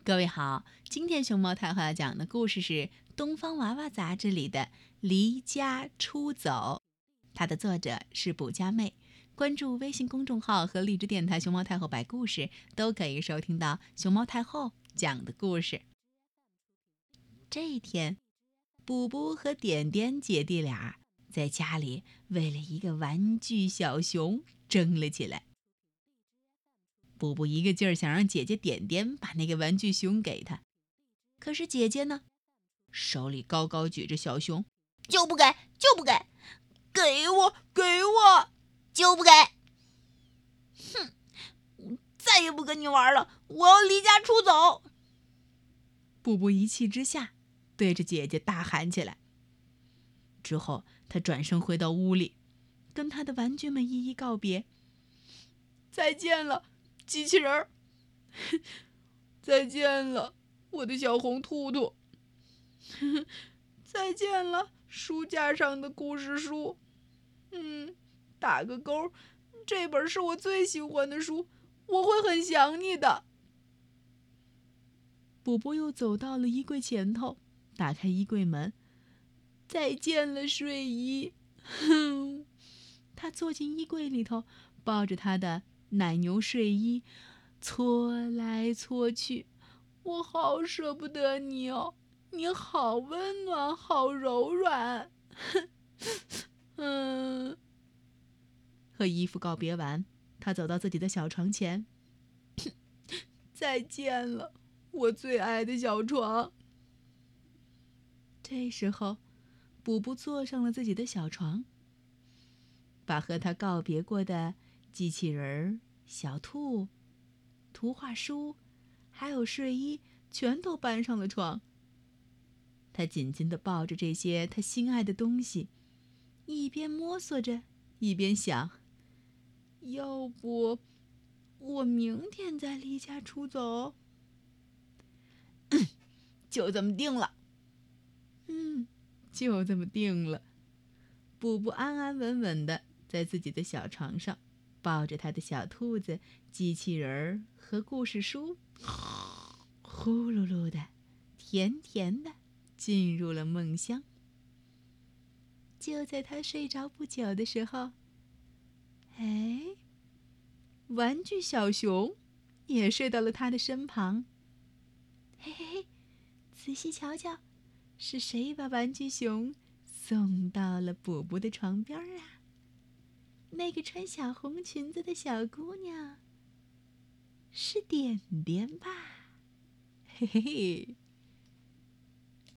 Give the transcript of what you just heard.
各位好，今天熊猫太后要讲的故事是《东方娃娃》杂志里的《离家出走》，它的作者是卜佳妹。关注微信公众号和荔枝电台“熊猫太后摆故事”，都可以收听到熊猫太后讲的故事。这一天，卜卜和点点姐弟俩在家里为了一个玩具小熊争了起来。布布一个劲儿想让姐姐点点把那个玩具熊给他，可是姐姐呢，手里高高举着小熊，就不给，就不给，给我，给我，就不给！哼，再也不跟你玩了，我要离家出走！布布一气之下，对着姐姐大喊起来。之后，他转身回到屋里，跟他的玩具们一一告别，再见了。机器人儿，再见了，我的小红兔兔。再见了，书架上的故事书。嗯，打个勾，这本是我最喜欢的书，我会很想你的。波波又走到了衣柜前头，打开衣柜门。再见了，睡衣。哼，他坐进衣柜里头，抱着他的。奶牛睡衣，搓来搓去，我好舍不得你哦！你好温暖，好柔软。嗯，和衣服告别完，他走到自己的小床前。再见了，我最爱的小床。这时候，补补坐上了自己的小床，把和他告别过的。机器人、小兔、图画书，还有睡衣，全都搬上了床。他紧紧地抱着这些他心爱的东西，一边摸索着，一边想：要不我明天再离家出走？就这么定了。嗯，就这么定了。布布安安稳稳的在自己的小床上。抱着他的小兔子、机器人儿和故事书，呼噜噜的，甜甜的，进入了梦乡。就在他睡着不久的时候，哎，玩具小熊也睡到了他的身旁。嘿嘿嘿，仔细瞧瞧，是谁把玩具熊送到了补补的床边啊？那个穿小红裙子的小姑娘，是点点吧？嘿嘿嘿。